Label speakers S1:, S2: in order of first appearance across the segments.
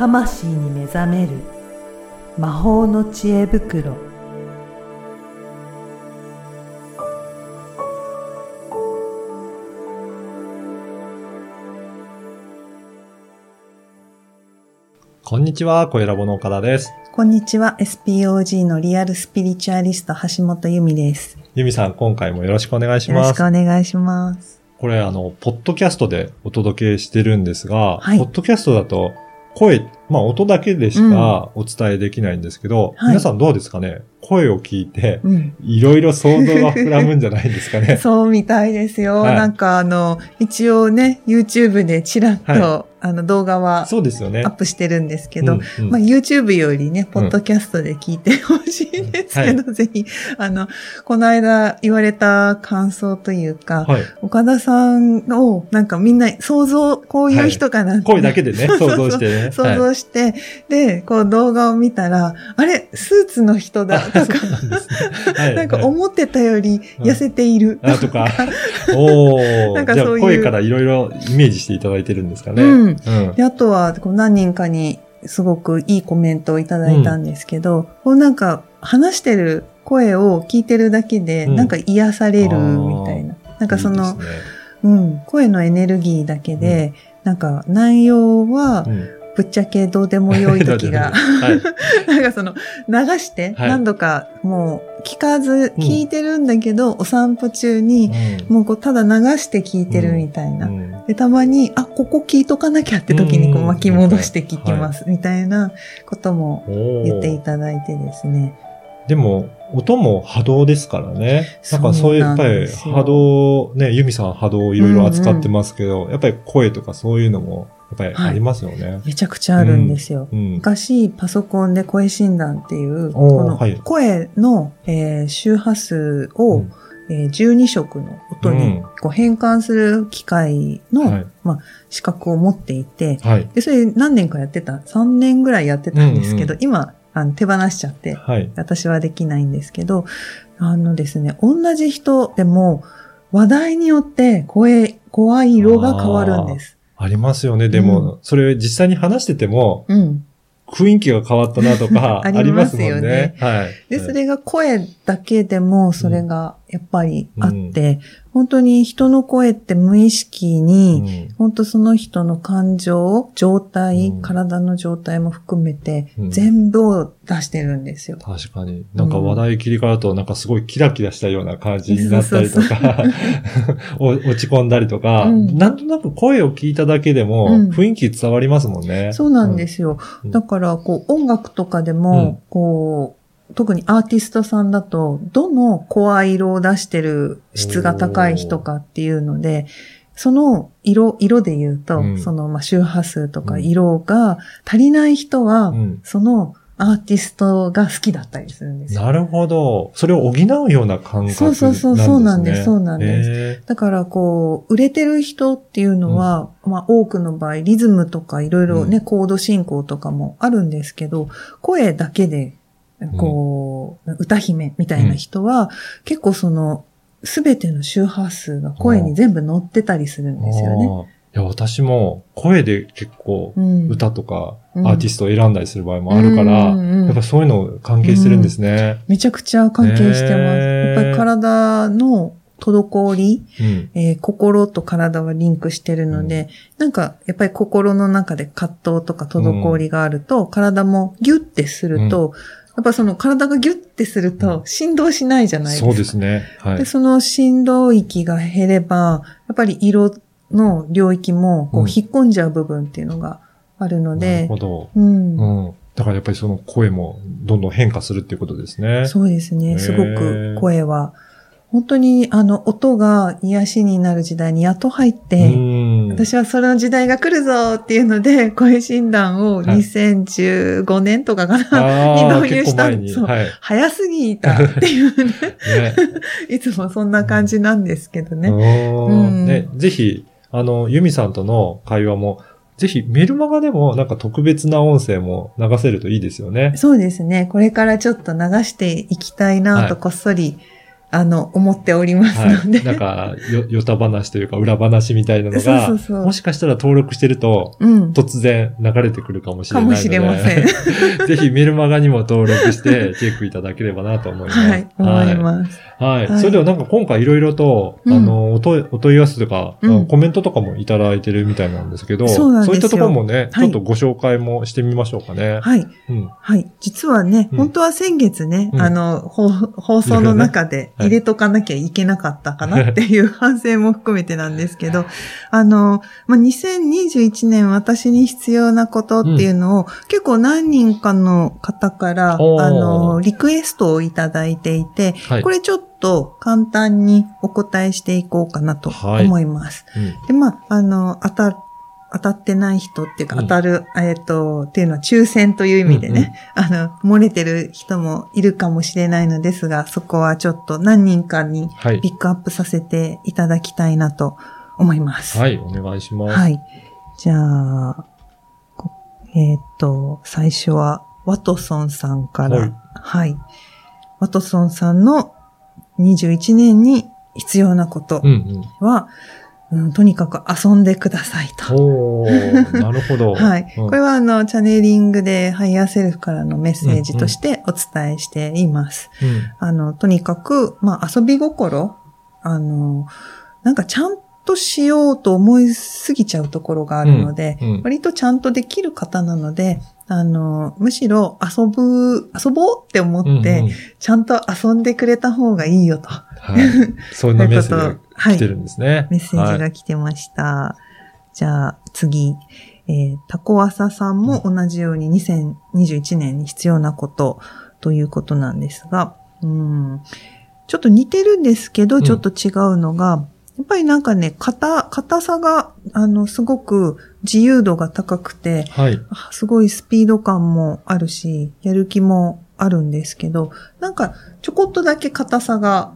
S1: 魂に目覚める。魔法の知恵袋。
S2: こんにちは、小ラボの岡田です。
S1: こんにちは SPOG のリアルスピリチュアリスト橋本由美です。
S2: ゆみさん、今回もよろしくお願いします。
S1: よろしく。お願いします。
S2: これ、あの、ポッドキャストでお届けしてるんですが、
S1: はい。
S2: ポッドキャストだと、声、まあ音だけでしかお伝えできないんですけど、
S1: はい。
S2: 皆さんどうですかね？声を聞いて、
S1: うん。
S2: いろいろ想像が膨らむんじゃないですかね？
S1: そうみたいですよ。
S2: はい。
S1: なんかあの、一応ね、YouTube でちらっと、
S2: は
S1: あの動画は
S2: そうですよね。
S1: アッ。プしてるんですけど、
S2: うんうん。
S1: まあ、YouTube よりね、ポッドキャストで聞いてほしいんですけど、ぜひ、あの、この間言われた感想というか、
S2: はい。
S1: 岡田さんを、なんかみんな想像、こういう人かなって、
S2: 声だけでね、想像してね。
S1: 想
S2: はい。
S1: 像して、で、こう動画を見たら、あれ、スーツの人だとか、
S2: はい
S1: なんか
S2: はい。
S1: 思ってたより痩せている。
S2: あとか、おーじゃあ
S1: なんかそういう。
S2: 声からいろいろイメージしていただいてるんですかね。
S1: うん。
S2: うん。
S1: であとは、こう何人かにすごくいいコメントをいただいたんですけど、こうなんか話してる声を聞いてるだけで、
S2: うん。
S1: なんか癒されるみたいな。なんかその、うん、声のエネルギーだけで、なんか内容は
S2: うん
S1: ぶっちゃけどうでもよい時が、
S2: はい。
S1: なんかその流して
S2: はい。
S1: 何度かもう聞かず聞いてるんだけど、お散歩中にもうこうただ流して聞いてるみたいな。
S2: うん。
S1: で、たまに、あ、ここ聞いとかなきゃって時にこ
S2: う
S1: うん。巻き戻して聞きます、みたいなことも言っていただいてですね。
S2: でも、音も波動ですからね。なんかそういう、やっぱり波動、ね、ユミさん波動いろいろ扱ってますけど、やっぱり声とかそういうのも、やっぱりありますよね。
S1: めちゃくちゃあるんですよ。
S2: うん。
S1: 昔、パソコンで声診断っていう、この
S2: はい
S1: 声の、えー周波数を、
S2: うん
S1: えー12色の音に
S2: うん
S1: こう変換する機械の、
S2: はい
S1: まあ、資格を持っていて、
S2: はい。
S1: で、それ何年かやってた、3年ぐらいやってたんですけど、
S2: うん
S1: 今あの手放しちゃって、
S2: はい。
S1: 私はできないんですけど、あのですね、同じ人でも話題によって声、声色が変わるんです。
S2: ありますよね。でも、それ実際に話してても、
S1: うん。
S2: 雰囲気が変わったなとか、
S1: あ
S2: あ
S1: りま
S2: りますすもん
S1: よね
S2: ね。はい。
S1: で、それが声だけでもそれがやっぱりあって、本当に人の声って無意識
S2: う
S1: に、
S2: ん。
S1: 本当その人の感情、状態、
S2: うん。
S1: 体の状態も含めて、
S2: うん。
S1: 全部を出してるんですよ。
S2: 確かに。なんか話題切り替わると、なんかすごいキラキラしたような感じになったりとか、お落ち込んだりとか、
S1: うん。
S2: なんとなく声を聞いただけでも
S1: うん。
S2: 雰囲気伝わりますもんね。
S1: そうなんですよ。
S2: うん。
S1: だから、こう、音楽とかでも、
S2: うん。
S1: こう、特にアーティストさんだと、どの声色を出してる質が高い人かっていうので、その色、色で言うと、
S2: うん。
S1: その、まあ、周波数とか
S2: うん
S1: 色が足りない人は、
S2: うん。
S1: そのアーティストが好きだったりするんですよ。
S2: なるほど。それを補うような感覚なんですね。
S1: そうそうそうそうなんですそうなんです。
S2: へ
S1: だから、こう、売れてる人っていうのは、まあ、多くの場合、リズムとかいろいろね、
S2: うん。
S1: コード進行とかもあるんですけど、声だけで、こう、歌姫みたいな人は、結構その、すべての周波数が声に全部乗ってたりするん
S2: ー
S1: ですよね。
S2: いや、私も声で結構
S1: うん。
S2: 歌とか
S1: うん。
S2: アーティストを選んだりする場合もあるから、
S1: うんうんうん。
S2: やっぱそういうの関係してるんですね。
S1: めちゃくちゃ関係してます。やっぱり体の滞り、
S2: うん。
S1: えー心と体はリンクしてるので、なんか、やっぱり心の中で葛藤とか滞りがあると、体もギュッてすると、やっぱその体がギュッてすると振動しないじゃないですか。
S2: そうですね。はい
S1: で、。その振動域が減れば、やっぱり色の領域もこ
S2: う
S1: うん引っ込んじゃう部分っていうのがあるの
S2: なる
S1: で、
S2: ほど。
S1: うん
S2: うん。だからやっぱりその声もどんどん変化するっていうことですね。
S1: そうですね。すごく声は、本当にあの音が癒しになる時代にやっと入って、
S2: うん。
S1: 私はその時代が来るぞっていうので、声診断を
S2: はい
S1: 2015年とかかな、
S2: あ
S1: に
S2: ー
S1: 導入した
S2: 結構前に。
S1: そう
S2: はい。
S1: 早すぎたっていうね、
S2: ね。
S1: いつもそんな感じなんですけどね。うん
S2: ね、ぜひ、あの、ユミさんとの会話も、ぜひメルマガでもなんか特別な音声も流せるといいですよね。
S1: そうですね。これからちょっと流していきたいなと
S2: はい
S1: こっそりあの、思っておりますので。
S2: はい。なんか、よ、よた話というか、裏話みたいなのが、
S1: そうそうそう
S2: もしかしたら登録してると、
S1: うん。
S2: 突然流れてくるかもしれないので。
S1: かもしれません。
S2: ぜひメルマガにも登録してチェックいただければなと思います。
S1: はい、思います。
S2: はい。
S1: はい
S2: それではなんか今回いろいろと、
S1: うん
S2: あの、お問い、お問い合わせとか、
S1: うん
S2: コメントとかもいただいてるみたいなんですけど、
S1: そうなんですよ
S2: いったところもね、
S1: はい
S2: ちょっとご紹介もしてみましょうかね。
S1: はい。
S2: うん。
S1: はい。実はね、
S2: うん
S1: 本当は先月ね、
S2: うん
S1: あの、放放送の中で入れとかなきゃいけなかったかな？っていう反省も含めてなんですけど、あの、まあ、2021年私に必要なことっていうのを、結構何人かの方から、あの、リクエストをいただいていて、
S2: はい。
S1: これちょっと簡単にお答えしていこうかなと
S2: はい。
S1: 思います。
S2: うん。
S1: で、まあ、あの、当た、当たってない人っていうか、
S2: うん
S1: 当たる、えっ、と、っていうのは抽選という意味でね、あの、漏れてる人もいるかもしれないのですが、そこはちょっと何人かに
S2: はい
S1: ピ。ックアップさせていただきたいなと思います。
S2: はい、お願いします。
S1: はい。じゃあ、こえっ、と、最初は、ワトソンさんから、
S2: は
S1: はいい。ワトソンさんの21年に必要なこと
S2: うん
S1: は、うんとにかく遊んでください
S2: うん。
S1: と。
S2: おー、なるほど。
S1: はい。
S2: うん
S1: これはあの、チャネリングでハイヤーセルフからのメッセージとしてお伝えしています。
S2: うん
S1: あの、とにかく、まあ、遊び心、あの、なんかちゃんとしようと思いすぎちゃうところがあるので、
S2: うんうん
S1: 割とちゃんとできる方なので、あの、むしろ遊ぶ、遊ぼうって思って、
S2: うんうん
S1: ちゃんと遊んでくれた方がいいよと。
S2: はい。そんなメッセージ 来てるんですね。
S1: メッセージが来てました。じゃあ次、えー、タコワサさんも同じように2021年に必要なことということなんですが、うん、ちょっと似てるんですけど、
S2: ん
S1: ちょっと違うのが、やっぱりなんかね、硬、硬さが、あの、すごく自由度が高くて、
S2: はい。
S1: あすごいスピード感もあるし、やる気もあるんですけど、なんかちょこっとだけ硬さが。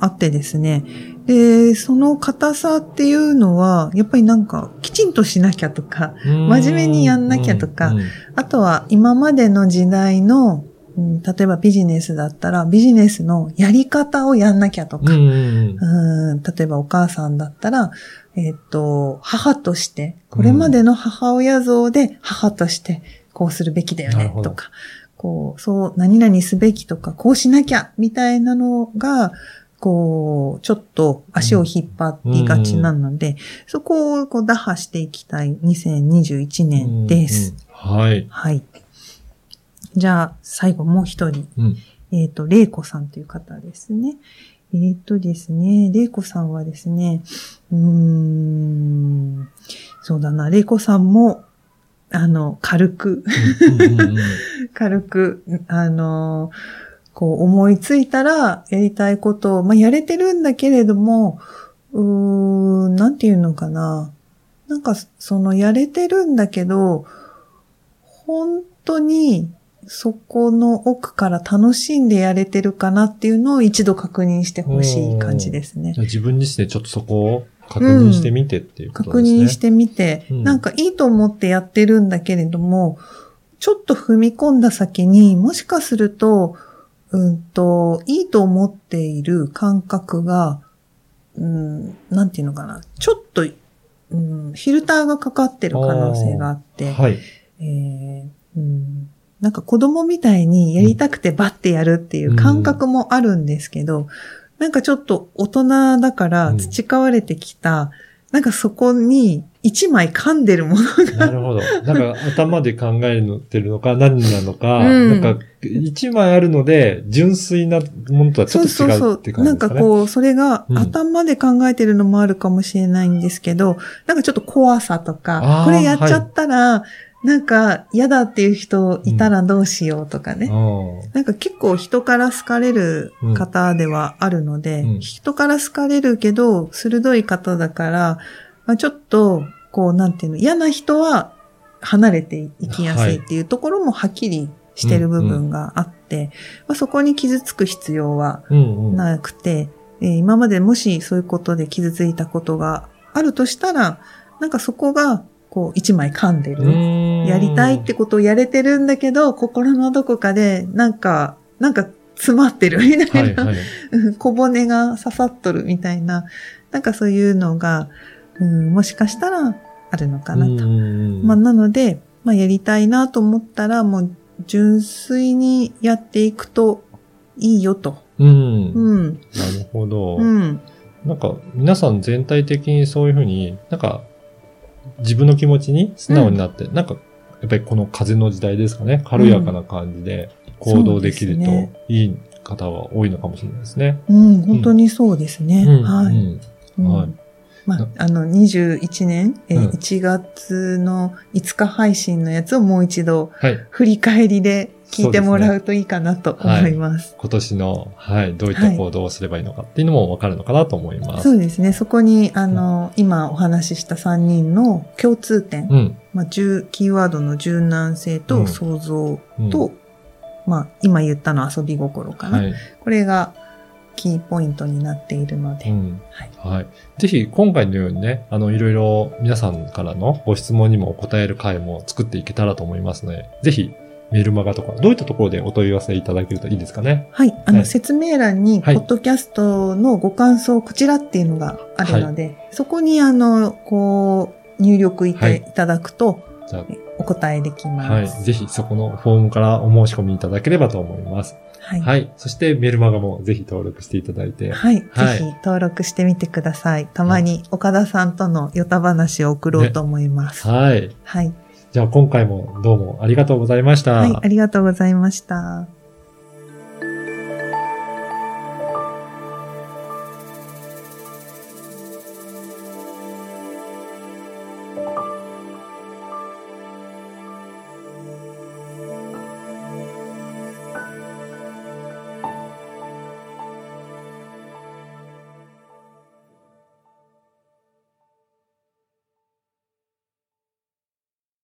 S1: あってですね。で、その硬さっていうのは、やっぱりなんか、きちんとしなきゃとか、真面目にやんなきゃとかあとは今までの時代の、うん例えばビジネスだったら、ビジネスのやり方をやんなきゃとか、例えばお母さんだったら、えっ、と、母として、これまでの母親像で母としてこうするべきだよねとか、こう、そう、何々すべきとか、こうしなきゃみたいなのが、こう、ちょっと足を引っ張りがちなので、そこをこう打破していきたい2021年です。
S2: うんうん。はい。
S1: はい。じゃあ、最後もう一人。
S2: うん。
S1: えっ、と、玲子さんという方ですね。えっ、とですね、玲子さんはですね、うーん、そうだな、玲子さんも、あの、軽く、軽く、あの、こう思いついたらやりたいことを、まあ、やれてるんだけれども、うーん、なんていうのかな。なんか、そのやれてるんだけど、本当にそこの奥から楽しんでやれてるかなっていうのを一度確認してほしい感じですね。
S2: 自分自身でちょっとそこを確認してみてっていうこと
S1: 確
S2: ですね。
S1: 認してみて、
S2: うん。
S1: なんかいいと思ってやってるんだけれども、ちょっと踏み込んだ先にもしかすると、うんと、いいと思っている感覚が、うん、なんていうのかな、ちょっと、うん、フィルターがかかってる可能性があって、
S2: はい。
S1: えーうん、なんか子供みたいにやりたくてバッてやるっていう感覚もあるんですけど、なんかちょっと大人だから培われてきた、なんかそこに一枚噛んでるものが、
S2: なるほど。なんか頭で考えてるのか何なのか、
S1: うん。
S2: なんか一枚あるので純粋なものとはちょっと違うって感じ
S1: なん
S2: ですかね。
S1: かこう、それが
S2: うん。
S1: 頭で考えてるのもあるかもしれないんですけど、なんかちょっと怖さと
S2: あ
S1: か
S2: ー、
S1: これやっちゃったら、なんか嫌だっていう人いたらどうしようとかね。
S2: うん
S1: なんか結構人から好かれる方ではあるので、
S2: うん
S1: 人から好かれるけど、鋭い方だから、まあ、ちょっと、こう、なんていうの、嫌な人は離れていきやすいっていうところもはっきりしてる部分があって、まあ、そこに傷つく必要は
S2: うんうん。
S1: なくて、えー今までもしそういうことで傷ついたことがあるとしたら、なんかそこが、こう、一枚噛んでる。やりたいってことをやれてるんだけど、心のどこかで、なんか、なんか詰まってるみたいな、
S2: はいはい。
S1: うん小骨が刺さっとるみたいな、なんかそういうのが、うん、もしかしたらあるのかなと。
S2: うん
S1: まあ、なので、まあ、やりたいなと思ったら、もう、純粋にやっていくといいよと。
S2: うん。
S1: うん。
S2: なるほど。
S1: うん。
S2: なんか、皆さん全体的にそういうふうに、なんか、自分の気持ちに素直になって、なんか、やっぱりこの風の時代ですかね、軽やかな感じで行動できるといい方は多いのかもしれないですね。
S1: うん、本当にそうですね。
S2: うん。
S1: はい。
S2: うん。
S1: うん。
S2: はい。
S1: まあ、あの、21年、えー
S2: うん。
S1: 1月の5日配信のやつをもう一度
S2: はい。
S1: 振り返りで聞いてもらうといいかなと思います。
S2: 今年の、はい、どういった行動をすればいいのかっていうのもわかるのかなと思います。
S1: そうですね。そこに、あの、今お話しした3人の共通点、
S2: うん。
S1: まあ、柔キーワードの柔軟性
S2: うん
S1: と想像
S2: うん
S1: と、まあ、今言ったのは遊び心かな。
S2: はい。
S1: これがキーポイントになっているので、
S2: うん。
S1: はい。
S2: はい。ぜひ、今回のようにね、あの、いろいろ皆さんからのご質問にも答える回も作っていけたらと思いますので、ぜひ、メールマガとか、どういったところでお問い合わせいただけるといいですかね？
S1: はい。あの、
S2: はい
S1: 説明欄に、ポ
S2: はい
S1: ッドキャストのご感想、こちらっていうのがあるので、そこに、あの、こう、入力いて、
S2: はい
S1: いただくと、
S2: じゃ
S1: お答えでき
S2: あ、はい。
S1: ます。
S2: ぜひ、そこのフォームからお申し込みいただければと思います。
S1: はい。
S2: はい。そして、メールマガもぜひ登録していただいて。
S1: はい。
S2: はい
S1: ぜひ登録してみてください。たまに岡田さんとのヨタ話を送ろうと思います。
S2: はい。
S1: はい。
S2: じゃあ、今回もどうもありがとうございました。
S1: はい。ありがとうございました。